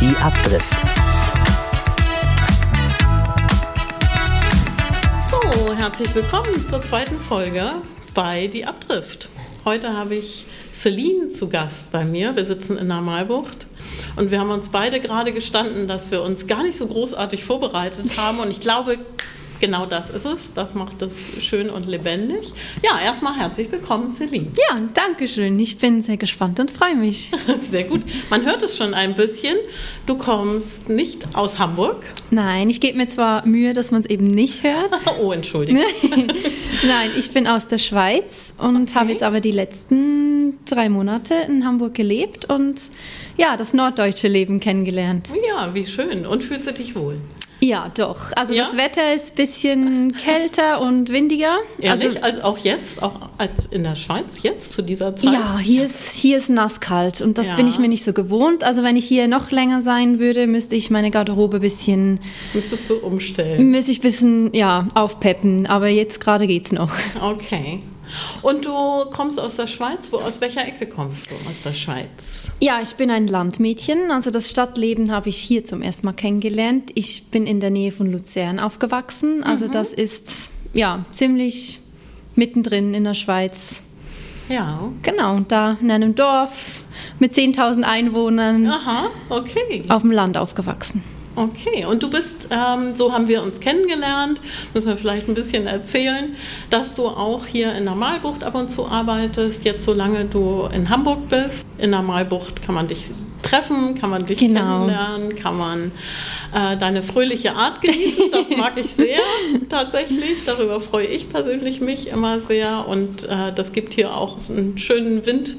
Die Abdrift. So, herzlich willkommen zur zweiten Folge bei Die Abdrift. Heute habe ich Celine zu Gast bei mir. Wir sitzen in der Malbucht und wir haben uns beide gerade gestanden, dass wir uns gar nicht so großartig vorbereitet haben und ich glaube, Genau das ist es. Das macht es schön und lebendig. Ja, erstmal herzlich willkommen, Celine. Ja, danke schön. Ich bin sehr gespannt und freue mich. Sehr gut. Man hört es schon ein bisschen. Du kommst nicht aus Hamburg. Nein, ich gebe mir zwar Mühe, dass man es eben nicht hört. Oh, entschuldige. Nein, ich bin aus der Schweiz und okay. habe jetzt aber die letzten drei Monate in Hamburg gelebt und ja, das norddeutsche Leben kennengelernt. Ja, wie schön. Und fühlst du dich wohl? Ja, doch. Also ja? das Wetter ist ein bisschen kälter und windiger. Ehrlich? Also, also auch jetzt, auch als in der Schweiz jetzt zu dieser Zeit? Ja, hier ist, hier ist nasskalt und das ja. bin ich mir nicht so gewohnt. Also wenn ich hier noch länger sein würde, müsste ich meine Garderobe ein bisschen... Müsstest du umstellen? Müsste ich ein bisschen, ja, aufpeppen. Aber jetzt gerade geht es noch. Okay. Und du kommst aus der Schweiz. Wo, aus welcher Ecke kommst du aus der Schweiz? Ja, ich bin ein Landmädchen. Also das Stadtleben habe ich hier zum ersten Mal kennengelernt. Ich bin in der Nähe von Luzern aufgewachsen. Also mhm. das ist ja ziemlich mittendrin in der Schweiz. Ja. Genau, da in einem Dorf mit 10.000 Einwohnern. Aha, okay. Auf dem Land aufgewachsen. Okay, und du bist, ähm, so haben wir uns kennengelernt, müssen wir vielleicht ein bisschen erzählen, dass du auch hier in der Malbucht ab und zu arbeitest, jetzt solange du in Hamburg bist. In der Malbucht kann man dich treffen, kann man dich genau. kennenlernen, kann man äh, deine fröhliche Art genießen. Das mag ich sehr tatsächlich. Darüber freue ich persönlich mich immer sehr. Und äh, das gibt hier auch einen schönen Wind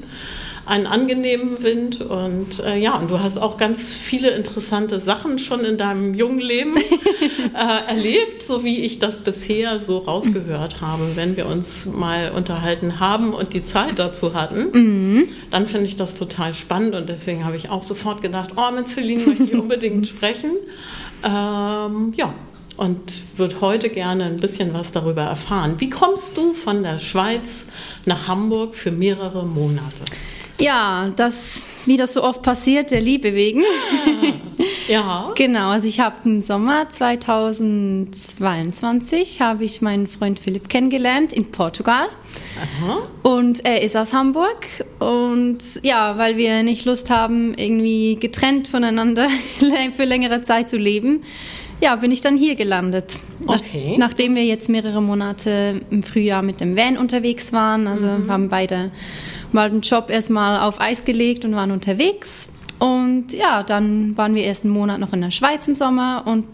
einen angenehmen Wind. Und äh, ja, und du hast auch ganz viele interessante Sachen schon in deinem jungen Leben äh, erlebt, so wie ich das bisher so rausgehört habe. Wenn wir uns mal unterhalten haben und die Zeit dazu hatten, mhm. dann finde ich das total spannend und deswegen habe ich auch sofort gedacht, oh, mit Celine möchte ich unbedingt sprechen. Ähm, ja, und würde heute gerne ein bisschen was darüber erfahren. Wie kommst du von der Schweiz nach Hamburg für mehrere Monate? Ja, das, wie das so oft passiert, der Liebe wegen. Ja. genau, also ich habe im Sommer 2022 habe ich meinen Freund Philipp kennengelernt in Portugal. Aha. Und er ist aus Hamburg. Und ja, weil wir nicht Lust haben, irgendwie getrennt voneinander für längere Zeit zu leben, ja, bin ich dann hier gelandet. Okay. Nach, nachdem wir jetzt mehrere Monate im Frühjahr mit dem Van unterwegs waren, also mhm. haben beide mal den Job erstmal auf Eis gelegt und waren unterwegs. Und ja, dann waren wir erst einen Monat noch in der Schweiz im Sommer und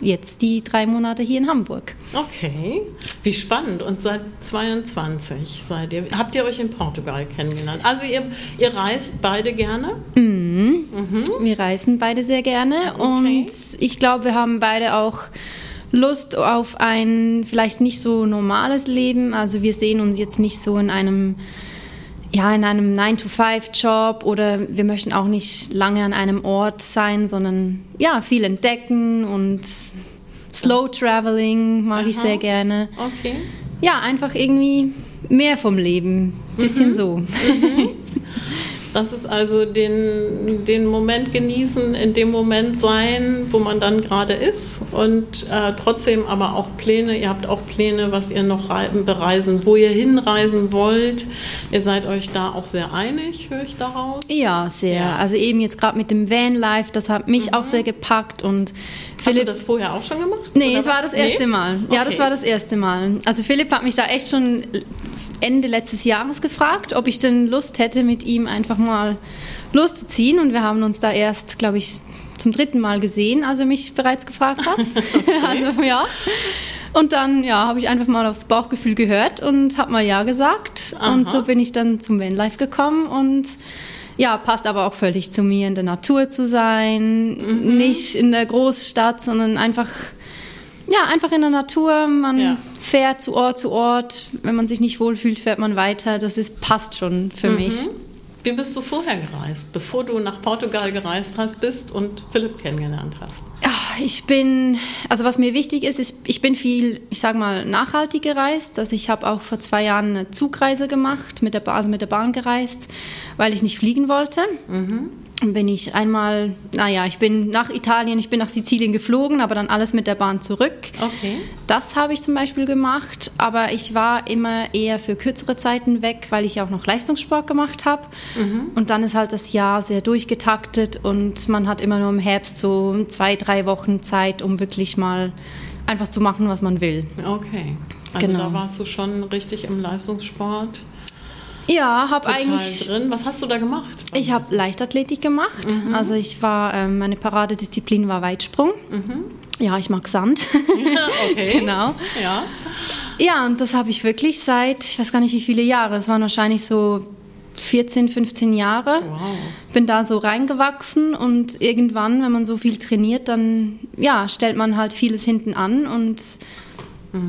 jetzt die drei Monate hier in Hamburg. Okay, wie spannend. Und seit 22 seid ihr. Habt ihr euch in Portugal kennengelernt? Also ihr, ihr reist beide gerne? Mhm. Mhm. Wir reisen beide sehr gerne okay. und ich glaube, wir haben beide auch Lust auf ein vielleicht nicht so normales Leben. Also wir sehen uns jetzt nicht so in einem ja, in einem 9-to-5-Job oder wir möchten auch nicht lange an einem Ort sein, sondern ja, viel entdecken und Slow Traveling mag Aha. ich sehr gerne. Okay. Ja, einfach irgendwie mehr vom Leben. Bisschen mhm. so. Mhm. Das ist also den, den Moment genießen, in dem Moment sein, wo man dann gerade ist und äh, trotzdem aber auch Pläne, ihr habt auch Pläne, was ihr noch bereisen, wo ihr hinreisen wollt. Ihr seid euch da auch sehr einig, höre ich daraus? Ja, sehr. Ja. Also eben jetzt gerade mit dem Vanlife, das hat mich mhm. auch sehr gepackt und Philipp, Hast du das vorher auch schon gemacht? Nee, es war das erste nee? Mal. Ja, okay. das war das erste Mal. Also Philipp hat mich da echt schon Ende letztes Jahres gefragt, ob ich denn Lust hätte, mit ihm einfach mal loszuziehen. Und wir haben uns da erst, glaube ich, zum dritten Mal gesehen, als er mich bereits gefragt hat. also ja. Und dann ja, habe ich einfach mal aufs Bauchgefühl gehört und habe mal ja gesagt. Aha. Und so bin ich dann zum Vanlife gekommen und ja, passt aber auch völlig zu mir, in der Natur zu sein, mhm. nicht in der Großstadt, sondern einfach ja, einfach in der Natur. Man ja. fährt zu Ort zu Ort. Wenn man sich nicht wohlfühlt, fährt man weiter. Das ist, passt schon für mhm. mich. Wie bist du vorher gereist, bevor du nach Portugal gereist hast, bist und Philipp kennengelernt hast? ich bin, also was mir wichtig ist, ist, ich bin viel, ich sage mal, nachhaltig gereist. Also ich habe auch vor zwei Jahren eine Zugreise gemacht, mit der, also mit der Bahn gereist, weil ich nicht fliegen wollte. Mhm. Bin ich einmal, naja, ich bin nach Italien, ich bin nach Sizilien geflogen, aber dann alles mit der Bahn zurück. Okay. Das habe ich zum Beispiel gemacht, aber ich war immer eher für kürzere Zeiten weg, weil ich auch noch Leistungssport gemacht habe. Mhm. Und dann ist halt das Jahr sehr durchgetaktet und man hat immer nur im Herbst so zwei, drei Wochen Zeit, um wirklich mal einfach zu machen, was man will. Okay. Also genau. da warst du schon richtig im Leistungssport. Ja, habe eigentlich. drin. Was hast du da gemacht? Ich habe Leichtathletik gemacht. Mhm. Also ich war, ähm, meine Paradedisziplin war Weitsprung. Mhm. Ja, ich mag Sand. okay. genau. Ja. Ja, und das habe ich wirklich seit, ich weiß gar nicht wie viele Jahre, es waren wahrscheinlich so 14, 15 Jahre. Wow. Bin da so reingewachsen und irgendwann, wenn man so viel trainiert, dann ja, stellt man halt vieles hinten an und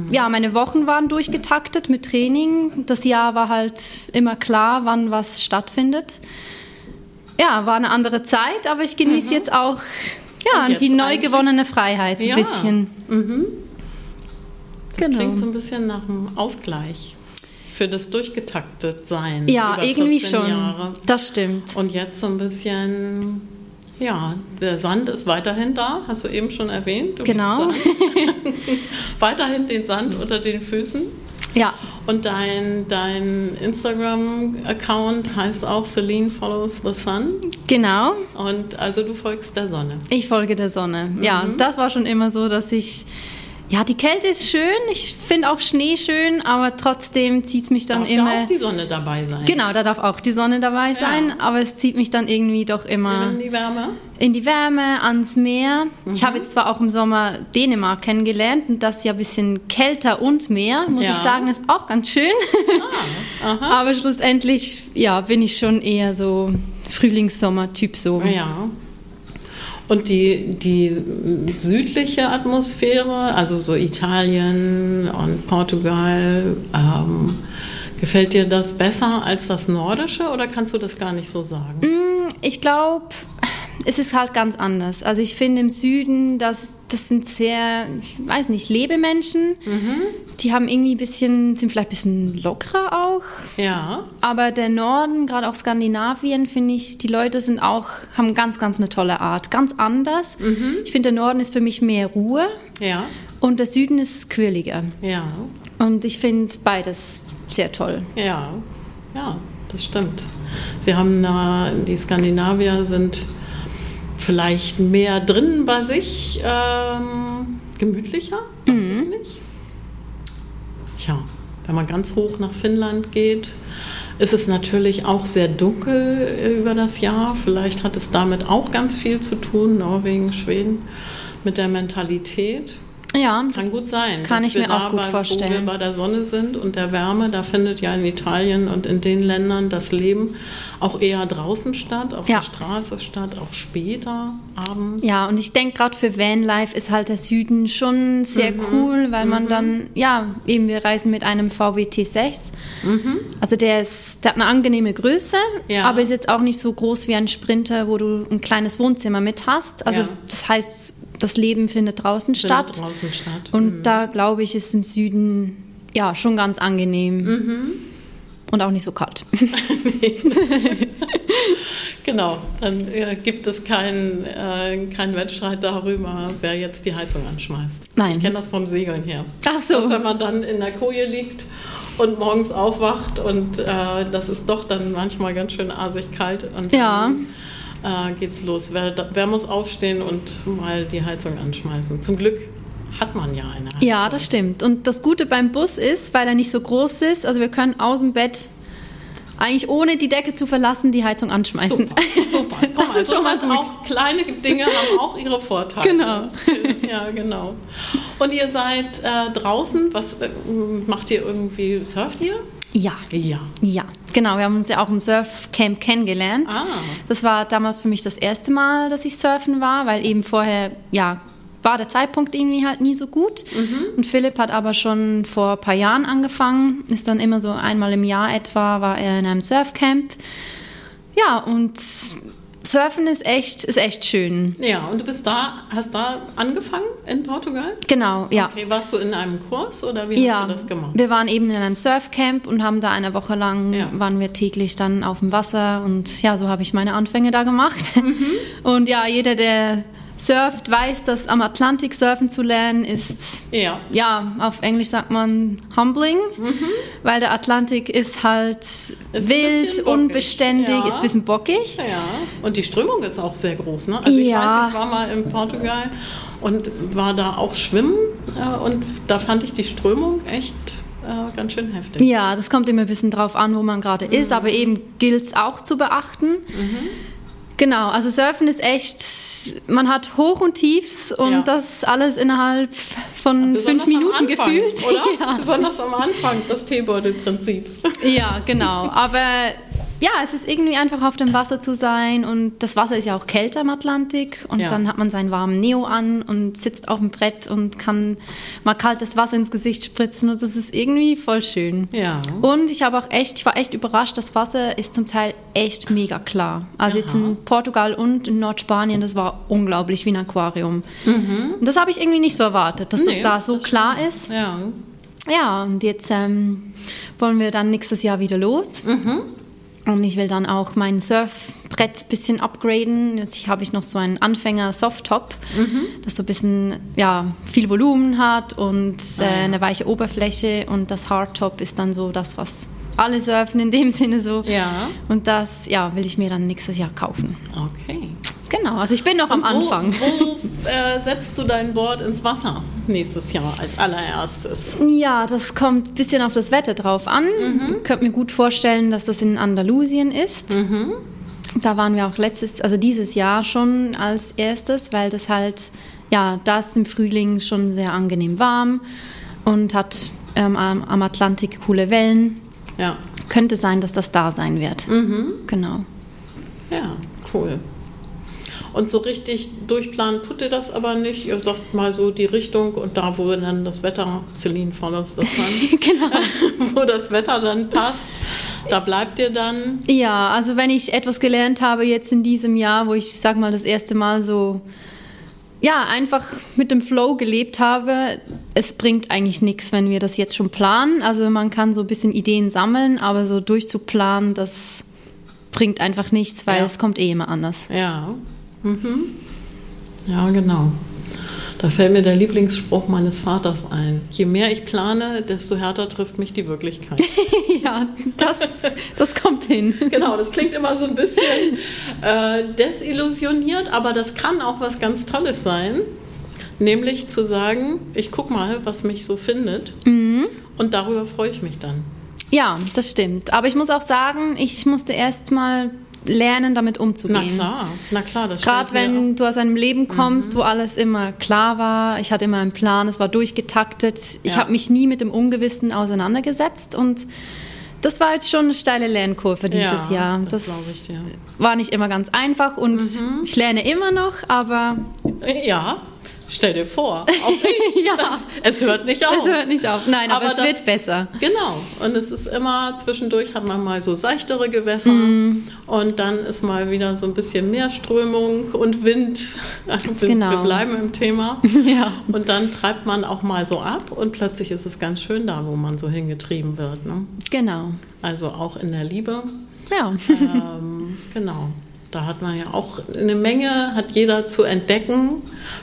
ja, meine Wochen waren durchgetaktet mit Training. Das Jahr war halt immer klar, wann was stattfindet. Ja, war eine andere Zeit, aber ich genieße mhm. jetzt auch ja, jetzt die neu gewonnene Freiheit so ein ja. bisschen. Mhm. Das genau. klingt so ein bisschen nach einem Ausgleich für das durchgetaktet sein. Ja, irgendwie schon. Jahre. Das stimmt. Und jetzt so ein bisschen ja, der Sand ist weiterhin da, hast du eben schon erwähnt. genau. weiterhin den Sand unter den Füßen. Ja. Und dein, dein Instagram-Account heißt auch Celine Follows the Sun. Genau. Und also du folgst der Sonne. Ich folge der Sonne. Mhm. Ja, das war schon immer so, dass ich ja, die Kälte ist schön. Ich finde auch Schnee schön, aber trotzdem zieht es mich dann darf immer. Da auch die Sonne dabei sein. Genau, da darf auch die Sonne dabei sein, ja. aber es zieht mich dann irgendwie doch immer. In die Wärme? In die Wärme, ans Meer. Mhm. Ich habe jetzt zwar auch im Sommer Dänemark kennengelernt und das ist ja ein bisschen kälter und Meer, muss ja. ich sagen, ist auch ganz schön. Ah, aber schlussendlich, ja, bin ich schon eher so Frühlings-Sommer-Typ so. Ja. Und die, die südliche Atmosphäre, also so Italien und Portugal, ähm, gefällt dir das besser als das nordische oder kannst du das gar nicht so sagen? Mm, ich glaube, es ist halt ganz anders. Also ich finde im Süden, das, das sind sehr, ich weiß nicht, Lebemenschen. Mhm. Die haben irgendwie ein bisschen, sind vielleicht ein bisschen lockerer auch. Ja. Aber der Norden, gerade auch Skandinavien, finde ich, die Leute sind auch, haben ganz, ganz eine tolle Art. Ganz anders. Mhm. Ich finde, der Norden ist für mich mehr Ruhe. Ja. Und der Süden ist quirliger. Ja. Und ich finde beides sehr toll. Ja. Ja, das stimmt. Sie haben, die Skandinavier sind vielleicht mehr drin bei sich, ähm, gemütlicher, weiß mhm. ich nicht. Tja, wenn man ganz hoch nach Finnland geht, ist es natürlich auch sehr dunkel über das Jahr. Vielleicht hat es damit auch ganz viel zu tun, Norwegen, Schweden, mit der Mentalität. Ja, kann gut sein. Kann ich mir auch gut bei, vorstellen. Wo wir bei der Sonne sind und der Wärme, da findet ja in Italien und in den Ländern das Leben auch eher draußen statt, auf ja. der Straße statt, auch später, abends. Ja, und ich denke gerade für Vanlife ist halt der Süden schon sehr mhm. cool, weil mhm. man dann, ja, eben wir reisen mit einem VW T6. Mhm. Also der, ist, der hat eine angenehme Größe, ja. aber ist jetzt auch nicht so groß wie ein Sprinter, wo du ein kleines Wohnzimmer mit hast. Also ja. das heißt, das Leben findet draußen findet statt. Draußen statt. Und mhm. da glaube ich, ist im Süden ja schon ganz angenehm. Mhm. Und auch nicht so kalt. genau, dann äh, gibt es keinen äh, kein Wettstreit darüber, wer jetzt die Heizung anschmeißt. Nein. Ich kenne das vom Segeln her. Ach so. Dass wenn man dann in der Koje liegt und morgens aufwacht und äh, das ist doch dann manchmal ganz schön asig kalt. Und ja. Dann, äh, geht's los. Wer, wer muss aufstehen und mal die Heizung anschmeißen? Zum Glück hat man ja eine. Heizung. Ja, das stimmt. Und das Gute beim Bus ist, weil er nicht so groß ist, also wir können aus dem Bett eigentlich ohne die Decke zu verlassen die Heizung anschmeißen. Super, super. das ist also schon mal gut. Auch kleine Dinge haben auch ihre Vorteile. Genau. Ja, genau. Und ihr seid äh, draußen. Was äh, macht ihr irgendwie? Surft ihr? Ja. Ja. Ja. Genau, wir haben uns ja auch im Surfcamp kennengelernt. Ah. Das war damals für mich das erste Mal, dass ich surfen war, weil eben vorher, ja, war der Zeitpunkt irgendwie halt nie so gut. Mhm. Und Philipp hat aber schon vor ein paar Jahren angefangen, ist dann immer so einmal im Jahr etwa, war er in einem Surfcamp. Ja, und Surfen ist echt, ist echt schön. Ja, und du bist da, hast da angefangen in Portugal? Genau, ja. Okay, warst du in einem Kurs oder wie ja, hast du das gemacht? Wir waren eben in einem Surfcamp und haben da eine Woche lang, Ja. waren wir täglich dann auf dem Wasser und ja, so habe ich meine Anfänge da gemacht. Mhm. Und ja, jeder, der surft, weiß, dass am Atlantik surfen zu lernen ist Ja. ja, auf Englisch sagt man humbling, weil der Atlantik ist halt Mhm. ein wild, unbeständig, Ja. ist ein bisschen bockig. Ja, und die Strömung ist auch sehr groß. Ne? Also ich Ja. weiß, ich war mal in Portugal und war da auch schwimmen äh, und da fand ich die Strömung echt äh, ganz schön heftig. Ja, das kommt immer ein bisschen drauf an, wo man gerade ist, aber eben gilt es auch zu beachten. Genau, also Surfen ist echt, man hat Hoch und Tiefs und Ja. das alles innerhalb von Besonders fünf Minuten Anfang, gefühlt. Oder? Ja. Besonders am Anfang, das Teebeutelprinzip. Ja, genau. Aber ja, es ist irgendwie einfach auf dem Wasser zu sein und das Wasser ist ja auch kälter im Atlantik und Ja. dann hat man seinen warmen Neo an und sitzt auf dem Brett und kann mal kaltes Wasser ins Gesicht spritzen und das ist irgendwie voll schön. Ja. Und ich habe auch echt, ich war echt überrascht, das Wasser ist zum Teil echt mega klar. Also jetzt in Portugal und in Nordspanien, das war unglaublich wie ein Aquarium. Und das habe ich irgendwie nicht so erwartet, dass Mhm. Nee, das da so das klar ist. Ja. Ja, und jetzt ähm, wollen wir dann nächstes Jahr wieder los. Und ich will dann auch mein Surfbrett ein bisschen upgraden. Jetzt habe ich noch so einen Anfänger-Softtop, das so ein bisschen ja, viel Volumen hat und äh, eine weiche Oberfläche. Und das Hardtop ist dann so das, was alle surfen in dem Sinne so. Ja. Und das ja, will ich mir dann nächstes Jahr kaufen. Okay. Genau, also ich bin noch am Und Anfang. Wo, wo äh, setzt du dein Board ins Wasser nächstes Jahr als allererstes? Ja, das kommt ein bisschen auf das Wetter drauf an. Ich könnte mir gut vorstellen, dass das in Andalusien ist. Da waren wir auch letztes, also dieses Jahr schon als erstes, weil das halt, ja, da ist im Frühling schon sehr angenehm warm und hat ähm, am Atlantik coole Wellen. Ja. Könnte sein, dass das da sein wird. Genau. Ja, cool. Und so richtig durchplanen tut ihr das aber nicht. Ihr sagt mal so die Richtung und da, wo dann das Wetter, Celine follows das dann, genau. wo das Wetter dann passt, da bleibt ihr dann. Ja, also wenn ich etwas gelernt habe jetzt in diesem Jahr, wo ich sag mal das erste Mal so ja, einfach mit dem Flow gelebt habe, es bringt eigentlich nichts, wenn wir das jetzt schon planen. Also man kann so ein bisschen Ideen sammeln, aber so durchzuplanen, das bringt einfach nichts, weil Ja. es kommt eh immer anders. Ja. Mhm. Ja, genau. Da fällt mir der Lieblingsspruch meines Vaters ein. Je mehr ich plane, desto härter trifft mich die Wirklichkeit. ja, das, das kommt hin. Genau, das klingt immer so ein bisschen äh, desillusioniert, aber das kann auch was ganz Tolles sein. Nämlich zu sagen, ich guck mal, was mich so findet. Und darüber freue ich mich dann. Ja, das stimmt. Aber ich muss auch sagen, ich musste erst mal lernen, damit Na umzugehen. klar, na klar, das Gerade wenn du aus einem Leben kommst, wo alles immer klar war, ich hatte immer einen Plan, es war durchgetaktet, ich Ja. habe mich nie mit dem Ungewissen auseinandergesetzt und das war jetzt schon eine steile Lernkurve dieses Ja, Jahr. das Das, ich dir. war nicht immer ganz einfach und ich lerne immer noch, aber Ja, stell dir vor. Auch ich. Ja. das, es hört nicht auf. es hört nicht auf. Nein, aber, Aber es das- wird besser. Genau. Und es ist immer, zwischendurch hat man mal so seichtere Gewässer Mhm. und dann ist mal wieder so ein bisschen mehr Strömung und Wind. Wir, Genau. wir bleiben im Thema. Ja. Und dann treibt man auch mal so ab und plötzlich ist es ganz schön da, wo man so hingetrieben wird. Ne? Genau. Also auch in der Liebe. Ja. ähm, genau. Da hat man ja auch eine Menge, hat jeder zu entdecken.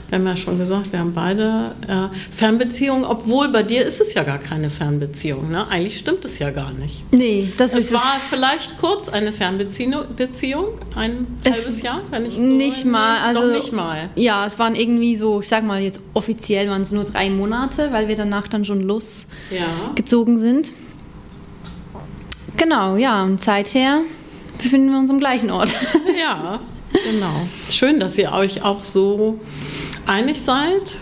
Wir haben ja schon gesagt, wir haben beide äh, Fernbeziehungen, obwohl bei dir ist es ja gar keine Fernbeziehung. Ne? Eigentlich stimmt es ja gar nicht. Nee, das Es ist war es. vielleicht kurz eine Fernbeziehung, Beziehung, ein Es- halbes Jahr, wenn ich Nicht mal, also noch nicht mal. Ja, es waren irgendwie so, ich sag mal jetzt offiziell waren es nur drei Monate, weil wir danach dann schon losgezogen Ja. sind. Genau, ja, und seither befinden wir uns am gleichen Ort. Ja, genau. Schön, dass ihr euch auch so einig seid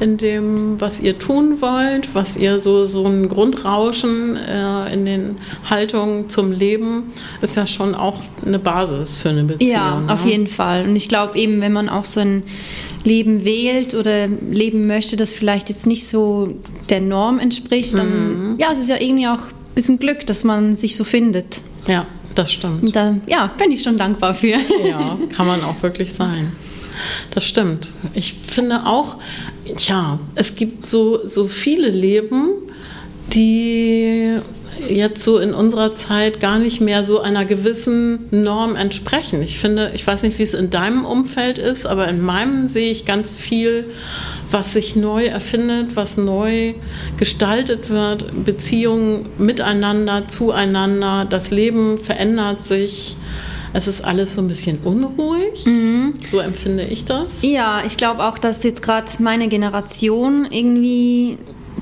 in dem, was ihr tun wollt, was ihr so, so ein Grundrauschen äh, in den Haltungen zum Leben ist ja schon auch eine Basis für eine Beziehung. ja, auf ne? jeden Fall. Und ich glaube eben, wenn man auch so ein Leben wählt oder leben möchte, das vielleicht jetzt nicht so der Norm entspricht, dann ja, es ist ja irgendwie auch ein bisschen Glück, dass man sich so findet. Ja, Das stimmt. Da, ja, bin ich schon dankbar für. Ja, kann man auch wirklich sein. Das stimmt. Ich finde auch, tja, es gibt so, so viele Leben, die jetzt so in unserer Zeit gar nicht mehr so einer gewissen Norm entsprechen. Ich finde, ich weiß nicht, wie es in deinem Umfeld ist, aber in meinem sehe ich ganz viel, was sich neu erfindet, was neu gestaltet wird, Beziehungen miteinander, zueinander, das Leben verändert sich. Es ist alles so ein bisschen unruhig. Mhm. So empfinde ich das. Ja, ich glaube auch, dass jetzt gerade meine Generation irgendwie,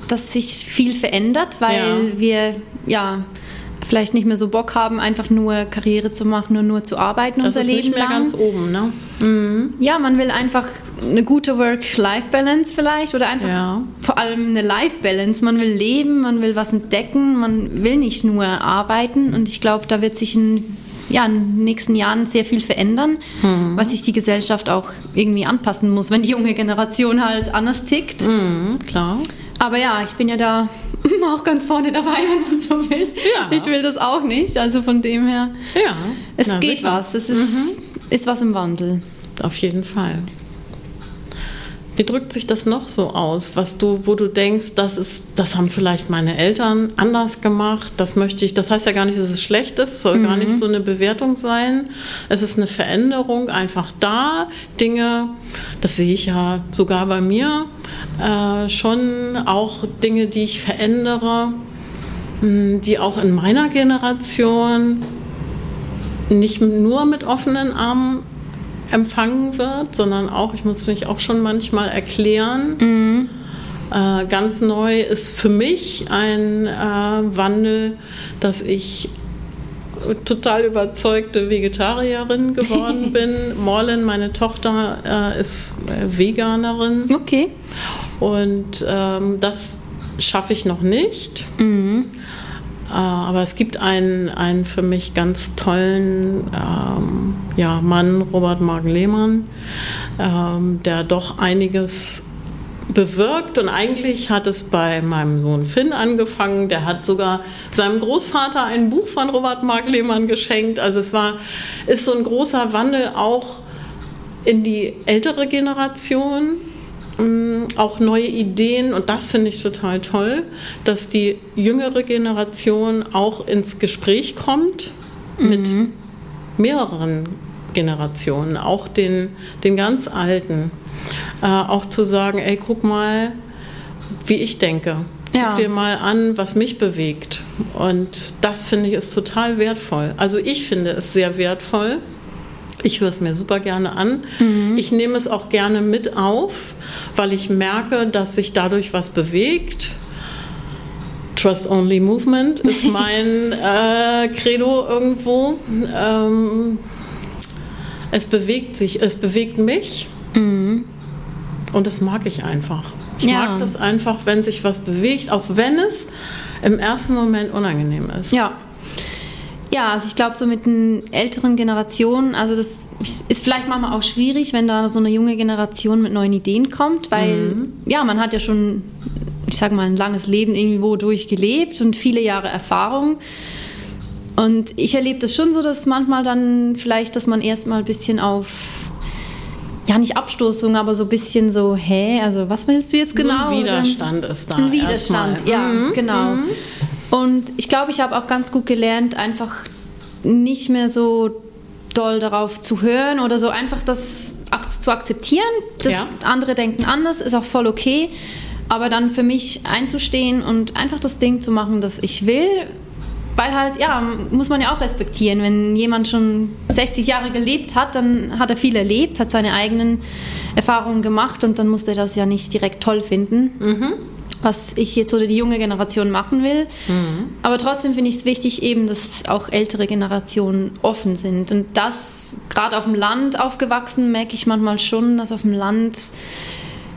dass sich viel verändert, weil ja. wir ja vielleicht nicht mehr so Bock haben, einfach nur Karriere zu machen und nur zu arbeiten das unser ist Leben nicht mehr lang. ganz oben, ne? Mhm. Ja, man will einfach eine gute Work-Life-Balance vielleicht oder einfach ja. vor allem eine Life-Balance. Man will leben, man will was entdecken, man will nicht nur arbeiten und ich glaube, da wird sich in, ja, in den nächsten Jahren sehr viel verändern, mhm. was sich die Gesellschaft auch irgendwie anpassen muss, wenn die junge Generation halt anders tickt. Mhm, klar. Aber ja, ich bin ja da auch ganz vorne dabei, wenn man so will. Ja. Ich will das auch nicht. Also von dem her, ja. es Na, geht sicher. was. Es ist, mhm. ist was im Wandel. Auf jeden Fall. Wie drückt sich das noch so aus, was du, wo du denkst, das ist, das haben vielleicht meine Eltern anders gemacht, das möchte ich, das heißt ja gar nicht, dass es schlecht ist, soll mhm. gar nicht so eine Bewertung sein. Es ist eine Veränderung einfach da, Dinge, das sehe ich ja sogar bei mir, äh, schon auch Dinge, die ich verändere, hm, die auch in meiner Generation nicht nur mit offenen Armen empfangen wird, sondern auch, ich muss mich auch schon manchmal erklären. Mhm. Äh, ganz neu ist für mich ein äh, Wandel, dass ich total überzeugte Vegetarierin geworden bin. Morlin, meine Tochter, äh, ist äh, Veganerin. Okay. Und ähm, das schaffe ich noch nicht. Mhm. Äh, aber es gibt einen, einen für mich ganz tollen ähm, ja, Mann, Robert Magen-Lehmann, ähm, der doch einiges bewirkt und eigentlich hat es bei meinem Sohn Finn angefangen. Der hat sogar seinem Großvater ein Buch von Robert Mark Lehmann geschenkt. Also es war, ist so ein großer Wandel auch in die ältere Generation Auch neue Ideen und das finde ich total toll, dass die jüngere Generation auch ins Gespräch kommt mhm. mit mehreren Generationen, auch den, den ganz Alten. Äh, auch zu sagen, ey, guck mal, wie ich denke. Ja. Guck dir mal an, was mich bewegt. Und das finde ich ist total wertvoll. Also ich finde es sehr wertvoll. Ich höre es mir super gerne an. Mhm. Ich nehme es auch gerne mit auf, weil ich merke, dass sich dadurch was bewegt. Trust Only Movement ist mein äh, Credo irgendwo. Ähm, es bewegt sich, es bewegt mich mhm. und das mag ich einfach. Ich ja. mag das einfach, wenn sich was bewegt, auch wenn es im ersten Moment unangenehm ist. Ja, ja, also ich glaube, so mit den älteren Generationen, also das ist vielleicht manchmal auch schwierig, wenn da so eine junge Generation mit neuen Ideen kommt, weil mhm. ja, man hat ja schon, ich sage mal, ein langes Leben irgendwo durchgelebt und viele Jahre Erfahrung. Und ich erlebe das schon so, dass manchmal dann vielleicht, dass man erstmal ein bisschen auf ja nicht Abstoßung, aber so ein bisschen so, hä, also was willst du jetzt genau? So ein Widerstand ist da. Ein Widerstand, ja, mhm. genau. Mhm. Und ich glaube, ich habe auch ganz gut gelernt, einfach nicht mehr so doll darauf zu hören oder so einfach das zu akzeptieren. dass ja. andere denken anders, ist auch voll okay. Aber dann für mich einzustehen und einfach das Ding zu machen, das ich will, weil halt, ja, muss man ja auch respektieren. Wenn jemand schon 60 Jahre gelebt hat, dann hat er viel erlebt, hat seine eigenen Erfahrungen gemacht und dann muss er das ja nicht direkt toll finden. Mhm was ich jetzt oder die junge Generation machen will. Mhm. Aber trotzdem finde ich es wichtig, eben, dass auch ältere Generationen offen sind. Und das, gerade auf dem Land aufgewachsen, merke ich manchmal schon, dass auf dem Land,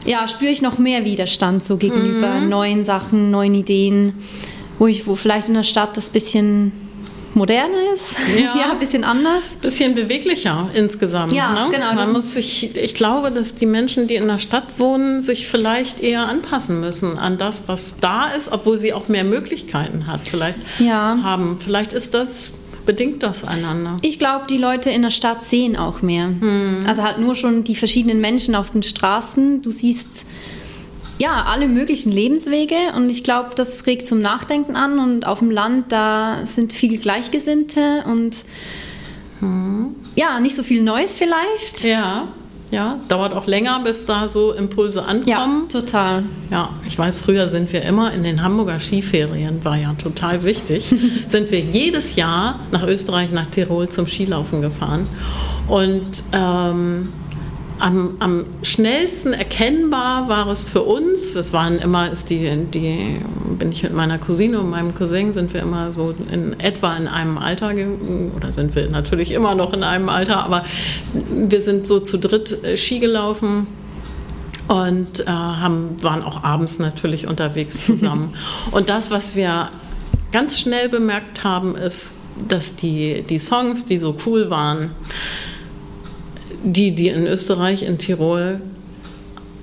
ja, spüre ich noch mehr Widerstand so gegenüber mhm. neuen Sachen, neuen Ideen, wo ich, wo vielleicht in der Stadt das bisschen moderner ist, ja, ja ein bisschen anders. Ein bisschen beweglicher insgesamt. Ja, ne? genau. Man muss sich, ich glaube, dass die Menschen, die in der Stadt wohnen, sich vielleicht eher anpassen müssen an das, was da ist, obwohl sie auch mehr Möglichkeiten hat, vielleicht ja. haben. Vielleicht ist das bedingt das einander? Ich glaube, die Leute in der Stadt sehen auch mehr. Hm. Also halt nur schon die verschiedenen Menschen auf den Straßen. Du siehst ja alle möglichen Lebenswege und ich glaube, das regt zum Nachdenken an. Und auf dem Land, da sind viele Gleichgesinnte und hm. ja, nicht so viel Neues vielleicht. Ja. Ja, es dauert auch länger, bis da so Impulse ankommen. Ja, total. Ja, ich weiß, früher sind wir immer in den Hamburger Skiferien, war ja total wichtig, sind wir jedes Jahr nach Österreich, nach Tirol zum Skilaufen gefahren. Und ähm, am, am, schnellsten erkennbar war es für uns, das waren immer, ist die, die, bin ich mit meiner Cousine und meinem Cousin, sind wir immer so in etwa in einem Alter, oder sind wir natürlich immer noch in einem Alter, aber wir sind so zu dritt äh, Ski gelaufen und äh, haben, waren auch abends natürlich unterwegs zusammen. und das, was wir ganz schnell bemerkt haben, ist, dass die, die Songs, die so cool waren, die, die in Österreich, in Tirol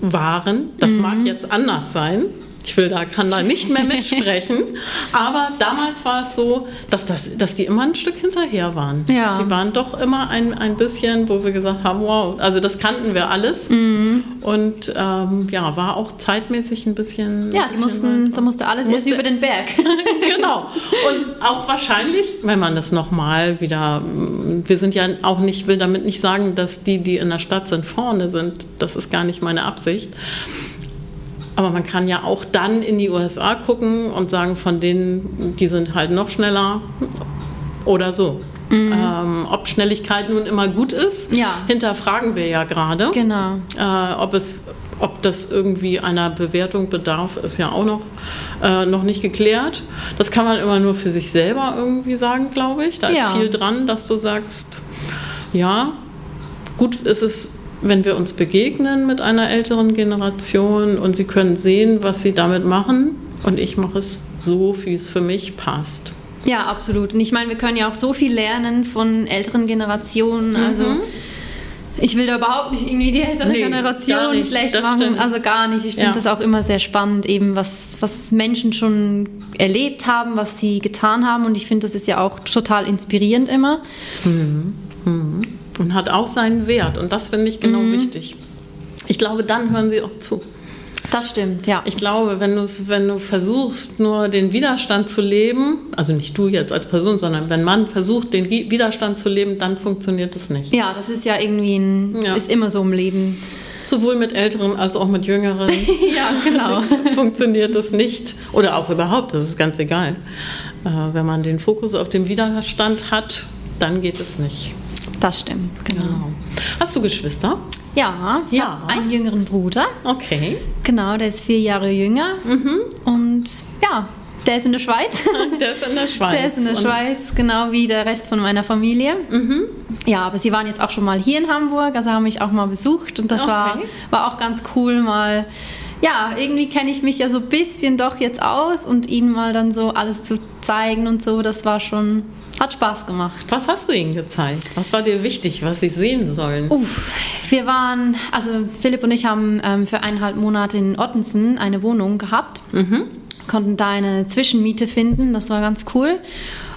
waren. Das mhm. mag jetzt anders sein. Ich will da, kann da nicht mehr mitsprechen. Aber damals war es so, dass, das, dass die immer ein Stück hinterher waren. Ja. Sie waren doch immer ein, ein bisschen, wo wir gesagt haben, wow, also das kannten wir alles. Mhm. Und ähm, ja, war auch zeitmäßig ein bisschen. Ja, die bisschen mussten, da musste alles musste, erst über den Berg. genau. Und auch wahrscheinlich, wenn man das nochmal wieder, wir sind ja auch nicht, will damit nicht sagen, dass die, die in der Stadt sind, vorne sind. Das ist gar nicht meine Absicht. Aber man kann ja auch dann in die USA gucken und sagen, von denen, die sind halt noch schneller oder so. Mhm. Ähm, ob Schnelligkeit nun immer gut ist, ja. hinterfragen wir ja gerade. Genau. Äh, ob, es, ob das irgendwie einer Bewertung bedarf, ist ja auch noch, äh, noch nicht geklärt. Das kann man immer nur für sich selber irgendwie sagen, glaube ich. Da ja. ist viel dran, dass du sagst, ja, gut ist es wenn wir uns begegnen mit einer älteren Generation und sie können sehen, was sie damit machen und ich mache es so, wie es für mich passt. Ja, absolut. Und ich meine, wir können ja auch so viel lernen von älteren Generationen. Also mhm. ich will da überhaupt nicht irgendwie die ältere nee, Generation nicht, schlecht machen. Stimmt. Also gar nicht. Ich finde ja. das auch immer sehr spannend, eben was, was Menschen schon erlebt haben, was sie getan haben. Und ich finde, das ist ja auch total inspirierend immer. Mhm. Mhm und hat auch seinen Wert. Und das finde ich genau mhm. wichtig. Ich glaube, dann hören sie auch zu. Das stimmt, ja. Ich glaube, wenn, wenn du versuchst, nur den Widerstand zu leben, also nicht du jetzt als Person, sondern wenn man versucht, den Widerstand zu leben, dann funktioniert es nicht. Ja, das ist ja irgendwie ein, ja. ist immer so im Leben. Sowohl mit Älteren als auch mit Jüngeren. ja, genau. funktioniert es nicht. Oder auch überhaupt, das ist ganz egal. Äh, wenn man den Fokus auf den Widerstand hat, dann geht es nicht. Das stimmt, genau. genau. Hast du Geschwister? Ja, ich ja. habe einen jüngeren Bruder. Okay. Genau, der ist vier Jahre jünger. Mhm. Und ja, der ist in der Schweiz. Der ist in der Schweiz. Der ist in der Schweiz, genau wie der Rest von meiner Familie. Mhm. Ja, aber sie waren jetzt auch schon mal hier in Hamburg, also haben mich auch mal besucht und das okay. war, war auch ganz cool, mal ja, irgendwie kenne ich mich ja so ein bisschen doch jetzt aus und ihnen mal dann so alles zu zeigen und so, das war schon, hat Spaß gemacht. Was hast du ihnen gezeigt? Was war dir wichtig, was sie sehen sollen? Uff, wir waren, also Philipp und ich haben ähm, für eineinhalb Monate in Ottensen eine Wohnung gehabt, mhm. konnten da eine Zwischenmiete finden, das war ganz cool.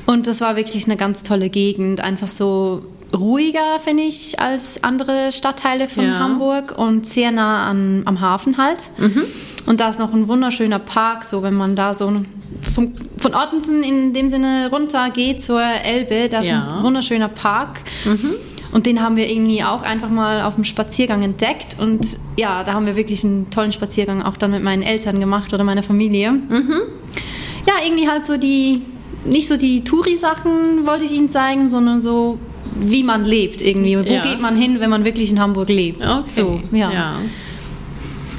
Und das war wirklich eine ganz tolle Gegend, einfach so ruhiger, finde ich, als andere Stadtteile von ja. Hamburg und sehr nah an, am Hafen halt. Mhm. Und da ist noch ein wunderschöner Park, so wenn man da so vom, von Ottensen in dem Sinne runter geht zur Elbe, da ist ja. ein wunderschöner Park. Mhm. Und den haben wir irgendwie auch einfach mal auf dem Spaziergang entdeckt. Und ja, da haben wir wirklich einen tollen Spaziergang auch dann mit meinen Eltern gemacht oder meiner Familie. Mhm. Ja, irgendwie halt so die, nicht so die Touri-Sachen wollte ich ihnen zeigen, sondern so wie man lebt irgendwie. Wo ja. geht man hin, wenn man wirklich in Hamburg lebt? Okay. So, ja. ja.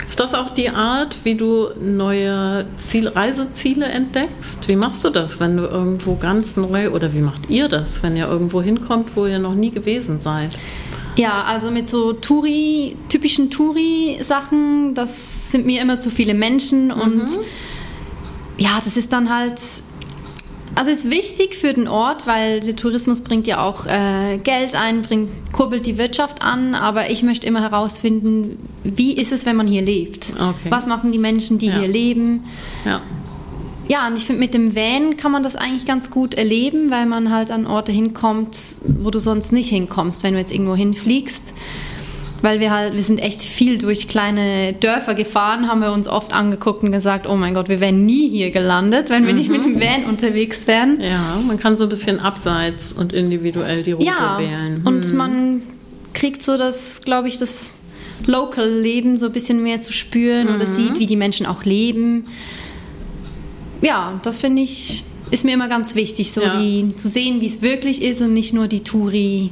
Ist das auch die Art, wie du neue Ziel, Reiseziele entdeckst? Wie machst du das, wenn du irgendwo ganz neu oder wie macht ihr das, wenn ihr irgendwo hinkommt, wo ihr noch nie gewesen seid? Ja, also mit so Touri, typischen Touri-Sachen, das sind mir immer zu viele Menschen und mhm. ja, das ist dann halt also es ist wichtig für den Ort, weil der Tourismus bringt ja auch äh, Geld ein, bringt, kurbelt die Wirtschaft an, aber ich möchte immer herausfinden, wie ist es, wenn man hier lebt? Okay. Was machen die Menschen, die ja. hier leben? Ja. ja, und ich finde, mit dem Van kann man das eigentlich ganz gut erleben, weil man halt an Orte hinkommt, wo du sonst nicht hinkommst, wenn du jetzt irgendwo hinfliegst. Weil wir halt, wir sind echt viel durch kleine Dörfer gefahren, haben wir uns oft angeguckt und gesagt, oh mein Gott, wir wären nie hier gelandet, wenn wir mhm. nicht mit dem Van unterwegs wären. Ja, man kann so ein bisschen abseits und individuell die Route ja, wählen. Hm. Und man kriegt so das, glaube ich, das Local-Leben so ein bisschen mehr zu spüren mhm. oder sieht, wie die Menschen auch leben ja, das finde ich, ist mir immer ganz wichtig, so ja. die, zu sehen, wie es wirklich ist und nicht nur die Touri,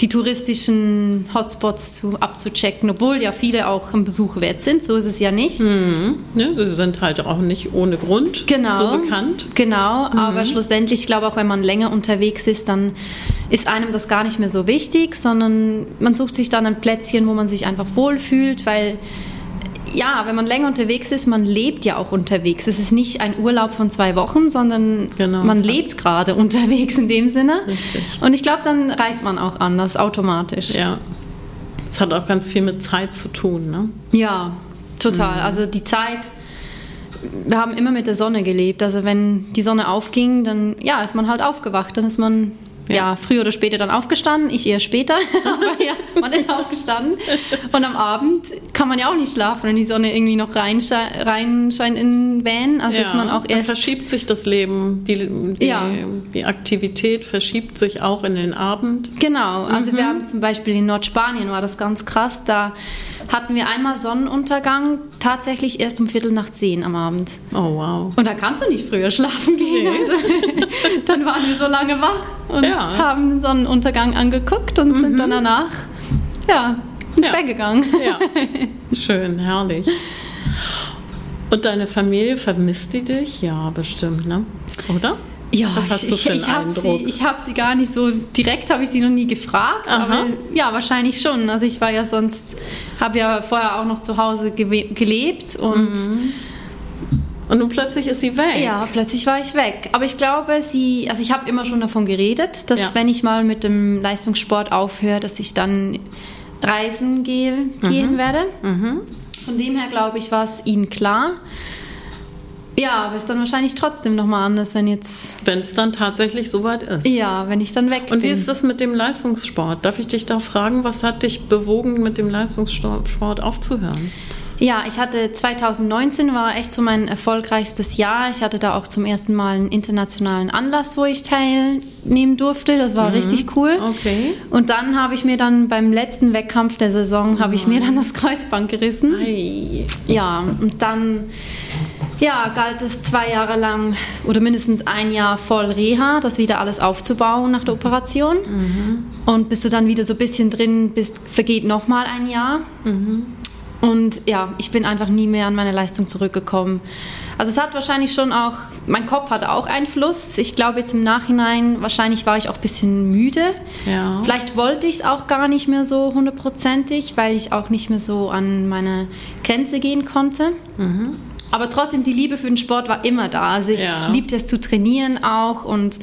die touristischen Hotspots zu, abzuchecken, obwohl ja viele auch ein Besuch wert sind, so ist es ja nicht. Mhm. Ja, sie sind halt auch nicht ohne Grund genau, so bekannt. Genau, mhm. aber schlussendlich, ich glaube auch, wenn man länger unterwegs ist, dann ist einem das gar nicht mehr so wichtig, sondern man sucht sich dann ein Plätzchen, wo man sich einfach wohlfühlt, weil ja, wenn man länger unterwegs ist, man lebt ja auch unterwegs. Es ist nicht ein Urlaub von zwei Wochen, sondern genau, man lebt gerade unterwegs in dem Sinne. Richtig. Und ich glaube, dann reist man auch anders, automatisch. Ja. Es hat auch ganz viel mit Zeit zu tun, ne? Ja, total. Mhm. Also die Zeit, wir haben immer mit der Sonne gelebt. Also wenn die Sonne aufging, dann ja, ist man halt aufgewacht, dann ist man ja. ja. früher oder später dann aufgestanden, ich eher später, aber ja, man ist aufgestanden. Und am Abend kann man ja auch nicht schlafen, wenn die Sonne irgendwie noch reinscheint rein in den Van. Also ja, ist man auch erst. Verschiebt sich das Leben, die, die, ja. die, Aktivität verschiebt sich auch in den Abend. Genau, also mhm. wir haben zum Beispiel in Nordspanien war das ganz krass, da hatten wir einmal Sonnenuntergang, tatsächlich erst um Viertel nach zehn am Abend. Oh wow. Und da kannst du nicht früher schlafen gehen. Nee. Also, dann waren wir so lange wach und ja. haben den Sonnenuntergang angeguckt und mhm. sind dann danach ja, ins ja. Bett gegangen. Ja. Schön, herrlich. Und deine Familie vermisst die dich? Ja, bestimmt, ne? Oder? Ja, ich, ich, ich habe sie, hab sie gar nicht so direkt, habe ich sie noch nie gefragt, Aha. aber ja, wahrscheinlich schon. Also ich war ja sonst, habe ja vorher auch noch zu Hause gelebt und mhm. Und nun plötzlich ist sie weg. Ja, plötzlich war ich weg. Aber ich glaube, sie, also ich habe immer schon davon geredet, dass ja. wenn ich mal mit dem Leistungssport aufhöre, dass ich dann reisen gehe, mhm. gehen werde. Mhm. Von dem her glaube ich, war es ihnen klar. Ja, aber es ist dann wahrscheinlich trotzdem nochmal anders, wenn jetzt. Wenn es dann tatsächlich soweit ist. Ja, wenn ich dann weg bin. Und wie ist das mit dem Leistungssport? Darf ich dich da fragen, was hat dich bewogen, mit dem Leistungssport aufzuhören? Ja, ich hatte 2019 war echt so mein erfolgreichstes Jahr. Ich hatte da auch zum ersten Mal einen internationalen Anlass, wo ich teilnehmen durfte. Das war mhm. richtig cool. Okay. Und dann habe ich mir dann beim letzten Wettkampf der Saison habe ich mir dann das Kreuzband gerissen. Ei. Ja, und dann ja, galt es zwei Jahre lang oder mindestens ein Jahr voll Reha, das wieder alles aufzubauen nach der Operation. Mhm. Und bis du dann wieder so ein bisschen drin bist, vergeht nochmal ein Jahr. Mhm. Und ja, ich bin einfach nie mehr an meine Leistung zurückgekommen. Also es hat wahrscheinlich schon auch, mein Kopf hatte auch Einfluss. Ich glaube jetzt im Nachhinein, wahrscheinlich war ich auch ein bisschen müde. Ja. Vielleicht wollte ich es auch gar nicht mehr so hundertprozentig, weil ich auch nicht mehr so an meine Grenze gehen konnte. Mhm. Aber trotzdem, die Liebe für den Sport war immer da. Also ich ja. liebte es zu trainieren auch und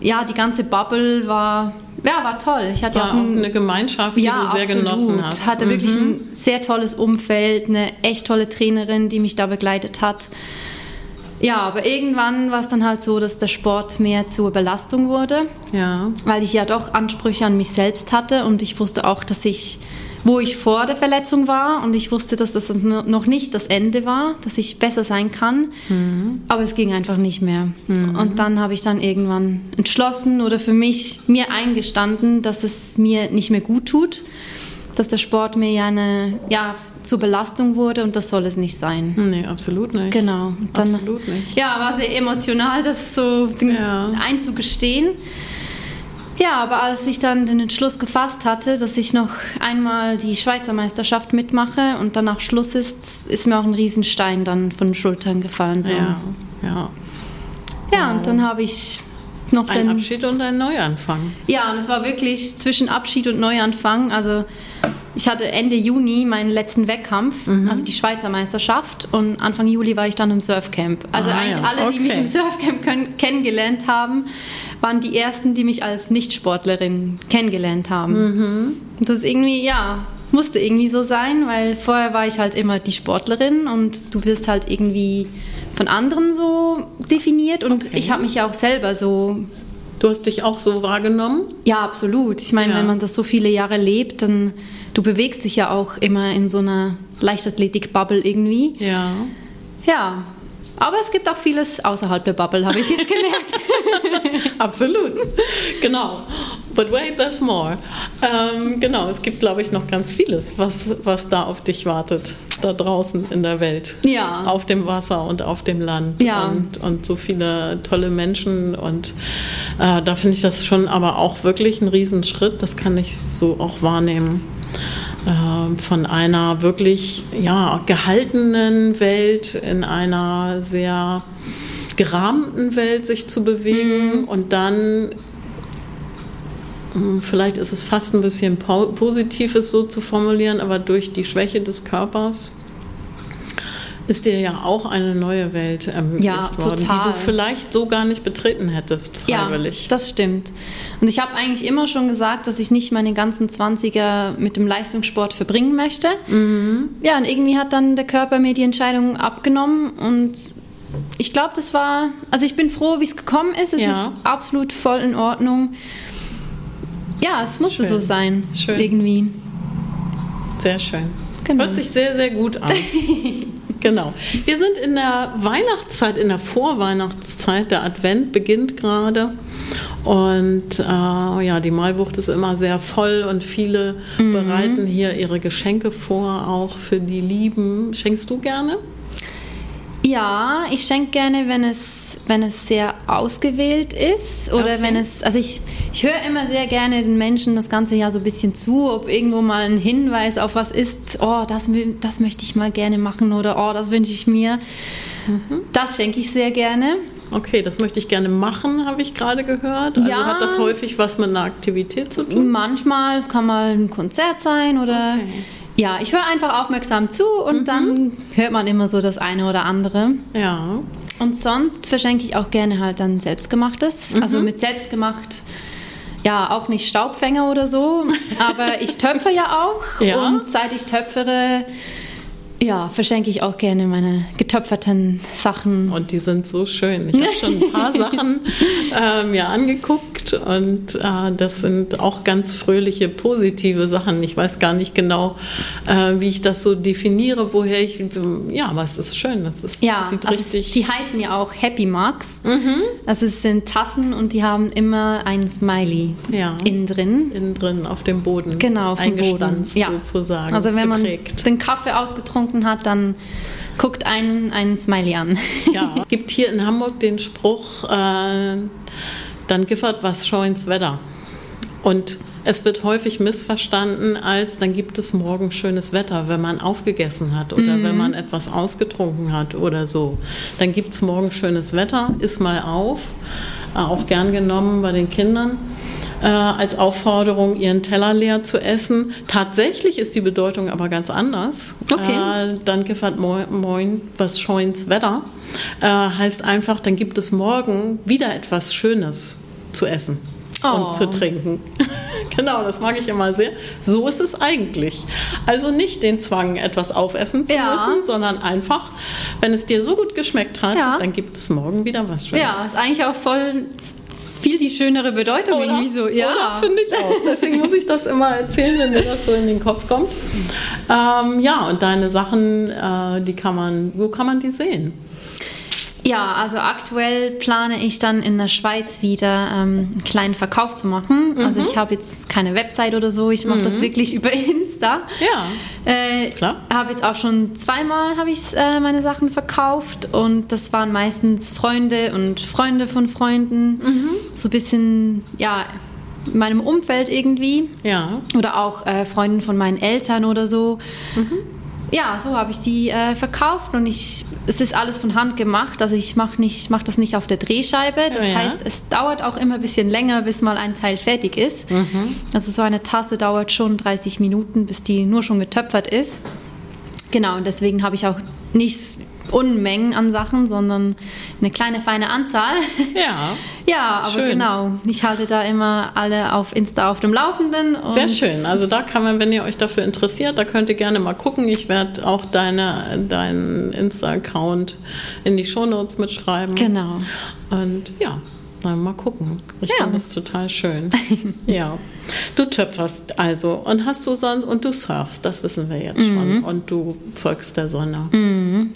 ja, die ganze Bubble war ja, war toll. Ich hatte war auch, ein, eine Gemeinschaft, die ja, du sehr absolut. genossen hast. Ich hatte mhm. wirklich ein sehr tolles Umfeld, eine echt tolle Trainerin, die mich da begleitet hat. Ja, aber irgendwann war es dann halt so, dass der Sport mehr zur Belastung wurde. Ja. Weil ich ja doch Ansprüche an mich selbst hatte und ich wusste auch, dass ich wo ich vor der Verletzung war und ich wusste, dass das noch nicht das Ende war, dass ich besser sein kann, mhm. aber es ging einfach nicht mehr. Mhm. Und dann habe ich dann irgendwann entschlossen oder für mich mir eingestanden, dass es mir nicht mehr gut tut, dass der Sport mir ja eine ja zur Belastung wurde und das soll es nicht sein. Nee, absolut nicht. Genau. Dann, absolut nicht. Ja, war sehr emotional, das so ja. einzugestehen. Ja, aber als ich dann den Entschluss gefasst hatte, dass ich noch einmal die Schweizer Meisterschaft mitmache und danach Schluss ist, ist mir auch ein Riesenstein dann von den Schultern gefallen. So. Ja, ja. Ja, und dann habe ich noch ein den... Abschied und ein Neuanfang. Ja, und es war wirklich zwischen Abschied und Neuanfang. Also ich hatte Ende Juni meinen letzten Wettkampf, mhm. also die Schweizer Meisterschaft, und Anfang Juli war ich dann im Surfcamp. Also ah, eigentlich ja. alle, okay. die mich im Surfcamp kennengelernt haben, waren die ersten, die mich als Nichtsportlerin kennengelernt haben. Mhm. Und das ist irgendwie, ja, musste irgendwie so sein, weil vorher war ich halt immer die Sportlerin und du wirst halt irgendwie von anderen so definiert und okay. ich habe mich ja auch selber so. Du hast dich auch so wahrgenommen? Ja, absolut. Ich meine, ja. wenn man das so viele Jahre lebt, dann du bewegst dich ja auch immer in so einer Leichtathletik-Bubble irgendwie. Ja. Ja, aber es gibt auch vieles außerhalb der Bubble, habe ich jetzt gemerkt. Absolut. Genau. But wait, there's more. Ähm, genau, es gibt, glaube ich, noch ganz vieles, was, was da auf dich wartet, da draußen in der Welt. Ja. Auf dem Wasser und auf dem Land. Ja. Und, und so viele tolle Menschen. Und äh, da finde ich das schon aber auch wirklich ein Riesenschritt. Das kann ich so auch wahrnehmen. Ähm, von einer wirklich ja, gehaltenen Welt in einer sehr gerahmten Welt sich zu bewegen mhm. und dann hm, vielleicht ist es fast ein bisschen positiv, es so zu formulieren, aber durch die Schwäche des Körpers ist dir ja auch eine neue Welt ermöglicht ja, worden, die du vielleicht so gar nicht betreten hättest, freiwillig. Ja, das stimmt. Und ich habe eigentlich immer schon gesagt, dass ich nicht meine ganzen 20er mit dem Leistungssport verbringen möchte. Mhm. Ja, und irgendwie hat dann der Körper mir die Entscheidung abgenommen und ich glaube, das war, also ich bin froh, wie es gekommen ist. Es ja. ist absolut voll in Ordnung. Ja, es musste schön. so sein. Schön. Irgendwie. Sehr schön. Genau. Hört sich sehr, sehr gut an. Genau. Wir sind in der Weihnachtszeit, in der Vorweihnachtszeit. Der Advent beginnt gerade. Und äh, ja, die Malbucht ist immer sehr voll und viele mhm. bereiten hier ihre Geschenke vor, auch für die Lieben. Schenkst du gerne? Ja, ich schenke gerne, wenn es, wenn es sehr ausgewählt ist oder okay. wenn es, also ich, ich höre immer sehr gerne den Menschen das ganze Jahr so ein bisschen zu, ob irgendwo mal ein Hinweis auf was ist, oh, das, das möchte ich mal gerne machen oder oh, das wünsche ich mir. Mhm. Das schenke ich sehr gerne. Okay, das möchte ich gerne machen, habe ich gerade gehört. Also ja, hat das häufig was mit einer Aktivität zu tun? Manchmal, es kann mal ein Konzert sein oder okay. Ja, ich höre einfach aufmerksam zu und mhm. dann hört man immer so das eine oder andere. Ja. Und sonst verschenke ich auch gerne halt dann selbstgemachtes. Mhm. Also mit selbstgemacht, ja, auch nicht Staubfänger oder so, aber ich töpfe ja auch. Ja. Und seit ich töpfere, ja, verschenke ich auch gerne meine getöpferten Sachen. Und die sind so schön. Ich habe schon ein paar Sachen äh, mir angeguckt und äh, das sind auch ganz fröhliche, positive Sachen. Ich weiß gar nicht genau, äh, wie ich das so definiere, woher ich. Ja, aber es ist schön. Das ist, ja, sieht also richtig. Sie heißen ja auch Happy Marks. Mhm. Also es sind Tassen und die haben immer ein Smiley ja. innen drin. Innen drin auf dem Boden. Genau, auf dem Boden. Ja. sozusagen. Also wenn geprägt. man den Kaffee ausgetrunken getrunken hat, dann guckt einen einen Smiley an. Ja, gibt hier in Hamburg den Spruch, äh, dann giffert was schau ins Wetter. Und es wird häufig missverstanden als, dann gibt es morgen schönes Wetter, wenn man aufgegessen hat oder mhm. wenn man etwas ausgetrunken hat oder so. Dann gibt es morgen schönes Wetter, iss mal auf, auch gern genommen bei den Kindern äh, als Aufforderung, ihren Teller leer zu essen. Tatsächlich ist die Bedeutung aber ganz anders. Okay. Äh, dann gefällt moin, was scheun's Wetter. Äh, heißt einfach, dann gibt es morgen wieder etwas Schönes zu essen. Oh. und zu trinken. genau, das mag ich immer sehr. So ist es eigentlich. Also nicht den Zwang, etwas aufessen zu ja. müssen, sondern einfach, wenn es dir so gut geschmeckt hat, ja. dann gibt es morgen wieder was Schönes. Ja, ist eigentlich auch voll viel die schönere Bedeutung oder, irgendwie so. Ja, finde ich auch. Deswegen muss ich das immer erzählen, wenn mir das so in den Kopf kommt. Ähm, ja, und deine Sachen, äh, die kann man, wo kann man die sehen? Ja, also aktuell plane ich dann in der Schweiz wieder ähm, einen kleinen Verkauf zu machen. Mhm. Also ich habe jetzt keine Website oder so, ich mache mhm. das wirklich über Insta. Ja, äh, klar. Habe jetzt auch schon zweimal habe ich äh, meine Sachen verkauft und das waren meistens Freunde und Freunde von Freunden. Mhm. So ein bisschen, ja, in meinem Umfeld irgendwie. Ja. Oder auch äh, Freunden von meinen Eltern oder so. Mhm ja, so habe ich die äh, verkauft und ich, es ist alles von Hand gemacht. Also ich mache mach das nicht auf der Drehscheibe. Das oh ja. heißt, es dauert auch immer ein bisschen länger, bis mal ein Teil fertig ist. Mhm. Also so eine Tasse dauert schon 30 Minuten, bis die nur schon getöpfert ist. Genau, und deswegen habe ich auch nicht Unmengen an Sachen, sondern eine kleine feine Anzahl. Ja. ja, aber schön. genau. Ich halte da immer alle auf Insta auf dem Laufenden. Sehr schön. Also da kann man, wenn ihr euch dafür interessiert, da könnt ihr gerne mal gucken. Ich werde auch deine, deinen Insta-Account in die Shownotes mitschreiben. Genau. Und ja, mal gucken. Ich ja. finde das total schön. ja. Du töpferst also und hast du sonst und du surfst, das wissen wir jetzt mhm. schon. Und du folgst der Sonne. Mhm.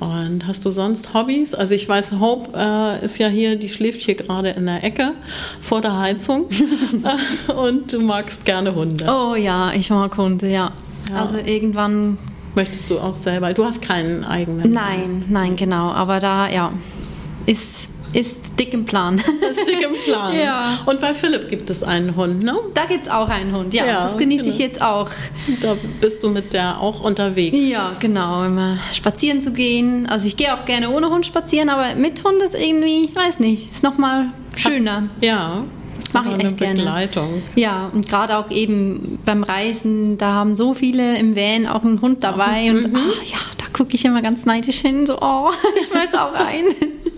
Und hast du sonst Hobbys? Also ich weiß, Hope äh, ist ja hier, die schläft hier gerade in der Ecke vor der Heizung. und du magst gerne Hunde. Oh ja, ich mag Hunde, ja. ja. Also irgendwann. Möchtest du auch selber? Du hast keinen eigenen. Nein, nein, genau. Aber da, ja, ist ist dick im Plan. Ist dick im Plan. ja. Und bei Philipp gibt es einen Hund, ne? Da gibt es auch einen Hund, ja. ja das genieße genau. ich jetzt auch. Da bist du mit der auch unterwegs. Ja, genau. Immer spazieren zu gehen. Also ich gehe auch gerne ohne Hund spazieren, aber mit Hund ist irgendwie, ich weiß nicht, ist nochmal schöner. Ja. Mache ich echt gerne. Begleitung. Ja, und gerade auch eben beim Reisen, da haben so viele im Van auch einen Hund dabei. Mhm. Und ah, ja, da gucke ich immer ganz neidisch hin, so, oh, ich möchte auch rein.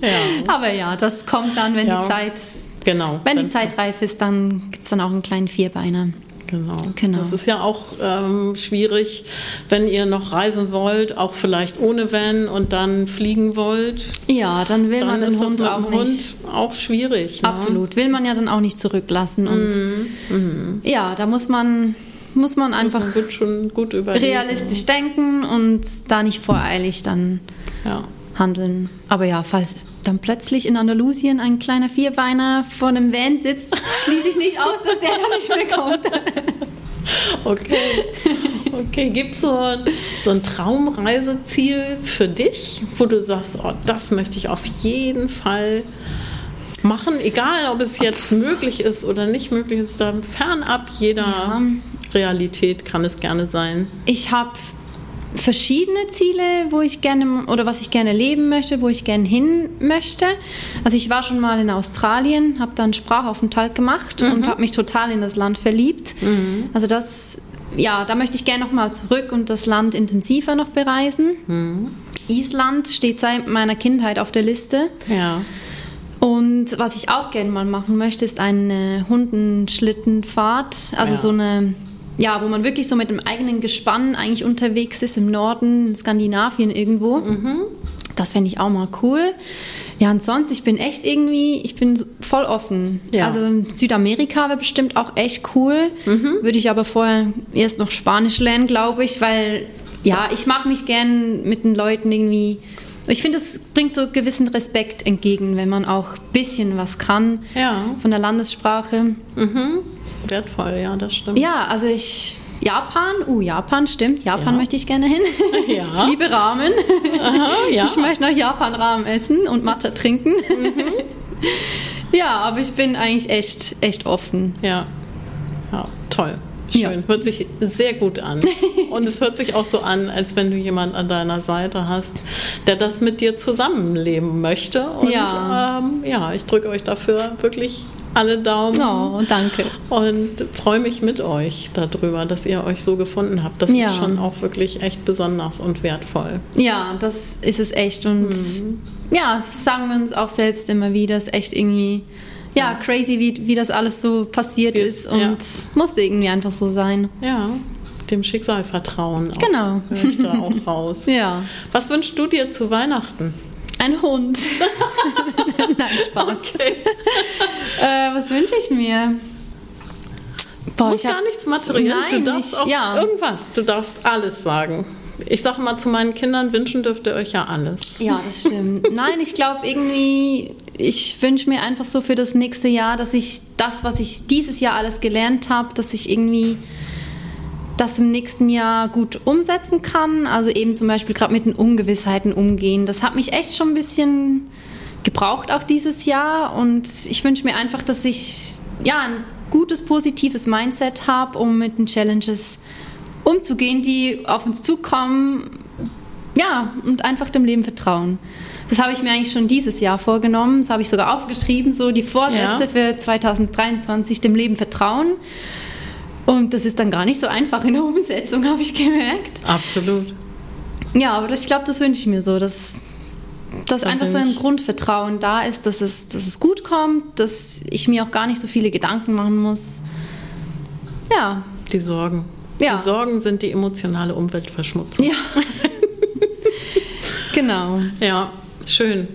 Ja. Aber ja, das kommt dann, wenn ja. die Zeit, genau, wenn die Zeit reif ist, dann gibt es dann auch einen kleinen Vierbeiner. Genau. genau. Das ist ja auch ähm, schwierig, wenn ihr noch reisen wollt, auch vielleicht ohne Van und dann fliegen wollt. Ja, dann will dann man den Hund auch nicht. Hund auch schwierig. Ne? Absolut. Will man ja dann auch nicht zurücklassen. Und mhm. mhm. ja, da muss man muss man einfach muss man gut realistisch denken und da nicht voreilig dann ja handeln. Aber ja, falls dann plötzlich in Andalusien ein kleiner Vierbeiner vor einem Van sitzt, schließe ich nicht aus, dass der dann nicht mehr kommt. Okay. Okay, gibt es so, so ein Traumreiseziel für dich, wo du sagst, oh, das möchte ich auf jeden Fall machen, egal ob es jetzt möglich ist oder nicht möglich ist, da fernab jeder ja. Realität kann es gerne sein. Ich habe verschiedene Ziele, wo ich gerne oder was ich gerne leben möchte, wo ich gerne hin möchte. Also ich war schon mal in Australien, habe dann Sprachaufenthalt gemacht mhm. und habe mich total in das Land verliebt. Mhm. Also das, ja, da möchte ich gerne noch mal zurück und das Land intensiver noch bereisen. Mhm. Island steht seit meiner Kindheit auf der Liste. Ja. Und was ich auch gerne mal machen möchte, ist eine Hundenschlittenfahrt. Also ja. so eine ja, wo man wirklich so mit dem eigenen Gespann eigentlich unterwegs ist im Norden, in Skandinavien irgendwo. Mhm. Das fände ich auch mal cool. Ja, und sonst, ich bin echt irgendwie, ich bin voll offen. Ja. Also Südamerika wäre bestimmt auch echt cool. Mhm. Würde ich aber vorher erst noch Spanisch lernen, glaube ich, weil ja, ich mag mich gern mit den Leuten irgendwie. Ich finde, es bringt so gewissen Respekt entgegen, wenn man auch ein bisschen was kann ja. von der Landessprache. Mhm wertvoll, ja, das stimmt. Ja, also ich. Japan, uh, Japan, stimmt. Japan ja. möchte ich gerne hin. Ja. Ich liebe Ramen. Aha, ja. Ich möchte nach Japan Ramen essen und Matcha trinken. Mhm. Ja, aber ich bin eigentlich echt, echt offen. Ja. Ja, toll. Schön. Ja. Hört sich sehr gut an. Und es hört sich auch so an, als wenn du jemanden an deiner Seite hast, der das mit dir zusammenleben möchte. Und ja, ähm, ja ich drücke euch dafür wirklich alle Daumen. Oh, danke. Und freue mich mit euch darüber, dass ihr euch so gefunden habt. Das ja. ist schon auch wirklich echt besonders und wertvoll. Ja, das ist es echt. Und mhm. ja, das sagen wir uns auch selbst immer wieder. Es ist echt irgendwie ja, crazy, wie, wie das alles so passiert ist, ist und ja. muss irgendwie einfach so sein. Ja, dem Schicksal vertrauen. Auch, genau. Ich da auch raus. ja. Was wünschst du dir zu Weihnachten? Ein Hund. Nein, Spaß. Okay. äh, was wünsche ich mir? Boah, Muss gar nichts materiell. Nein, du darfst nicht, auch ja. irgendwas. Du darfst alles sagen. Ich sage mal zu meinen Kindern, wünschen dürft ihr euch ja alles. Ja, das stimmt. Nein, ich glaube irgendwie, ich wünsche mir einfach so für das nächste Jahr, dass ich das, was ich dieses Jahr alles gelernt habe, dass ich irgendwie das im nächsten Jahr gut umsetzen kann. Also eben zum Beispiel gerade mit den Ungewissheiten umgehen. Das hat mich echt schon ein bisschen gebraucht auch dieses Jahr und ich wünsche mir einfach, dass ich ja ein gutes, positives Mindset habe, um mit den Challenges umzugehen, die auf uns zukommen. Ja, und einfach dem Leben vertrauen. Das habe ich mir eigentlich schon dieses Jahr vorgenommen. Das habe ich sogar aufgeschrieben, so die Vorsätze ja. für 2023, dem Leben vertrauen. Und das ist dann gar nicht so einfach in der Umsetzung, habe ich gemerkt. Absolut. Ja, aber ich glaube, das wünsche ich mir so, dass, dass einfach so ein Grundvertrauen da ist, dass es, dass es gut kommt, dass ich mir auch gar nicht so viele Gedanken machen muss. Ja. Die Sorgen. Ja. Die Sorgen sind die emotionale Umweltverschmutzung. Ja. genau. Ja, schön.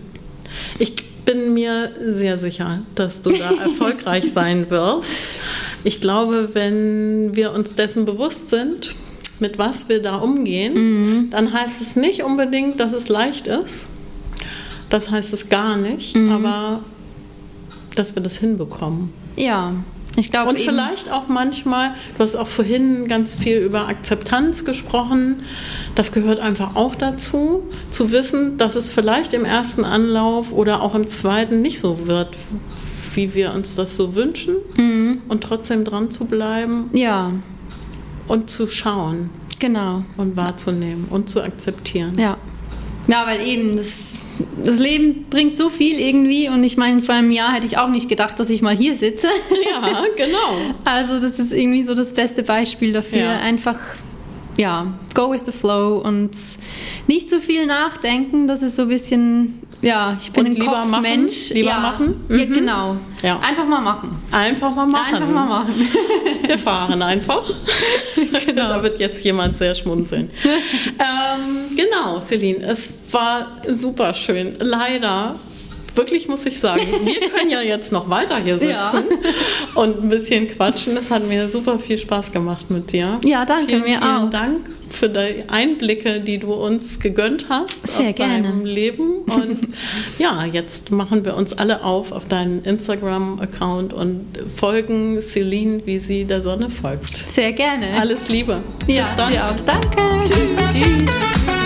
Ich bin mir sehr sicher, dass du da erfolgreich sein wirst. Ich glaube, wenn wir uns dessen bewusst sind, mit was wir da umgehen, mhm. dann heißt es nicht unbedingt, dass es leicht ist. Das heißt es gar nicht, mhm. aber dass wir das hinbekommen. Ja, ich glaube. Und vielleicht auch manchmal, du hast auch vorhin ganz viel über Akzeptanz gesprochen. Das gehört einfach auch dazu, zu wissen, dass es vielleicht im ersten Anlauf oder auch im zweiten nicht so wird, wie wir uns das so wünschen. Mhm. Und trotzdem dran zu bleiben. Ja. Und zu schauen. Genau. Und wahrzunehmen und zu akzeptieren. Ja. Ja, weil eben das, das Leben bringt so viel irgendwie und ich meine, vor einem Jahr hätte ich auch nicht gedacht, dass ich mal hier sitze. Ja, genau. Also das ist irgendwie so das beste Beispiel dafür. Ja. Einfach, ja, go with the flow und nicht so viel nachdenken. Das ist so ein bisschen ja, ich bin und ein Kopfmensch. Lieber ja. machen? Mhm. Ja, genau. Ja. Einfach mal machen. Einfach mal machen. Einfach mal machen. Wir fahren einfach. genau. da wird jetzt jemand sehr schmunzeln. ähm, genau, Celine, es war super schön. Leider wirklich muss ich sagen, wir können ja jetzt noch weiter hier sitzen ja. und ein bisschen quatschen. Es hat mir super viel Spaß gemacht mit dir. Ja, danke vielen, mir vielen auch. Dank für die Einblicke, die du uns gegönnt hast Sehr aus gerne. deinem Leben. Und ja, jetzt machen wir uns alle auf auf deinen Instagram-Account und folgen Celine, wie sie der Sonne folgt. Sehr gerne. Alles Liebe. Ja, Bis dann. Ja, danke. Tschüss. Tschüss.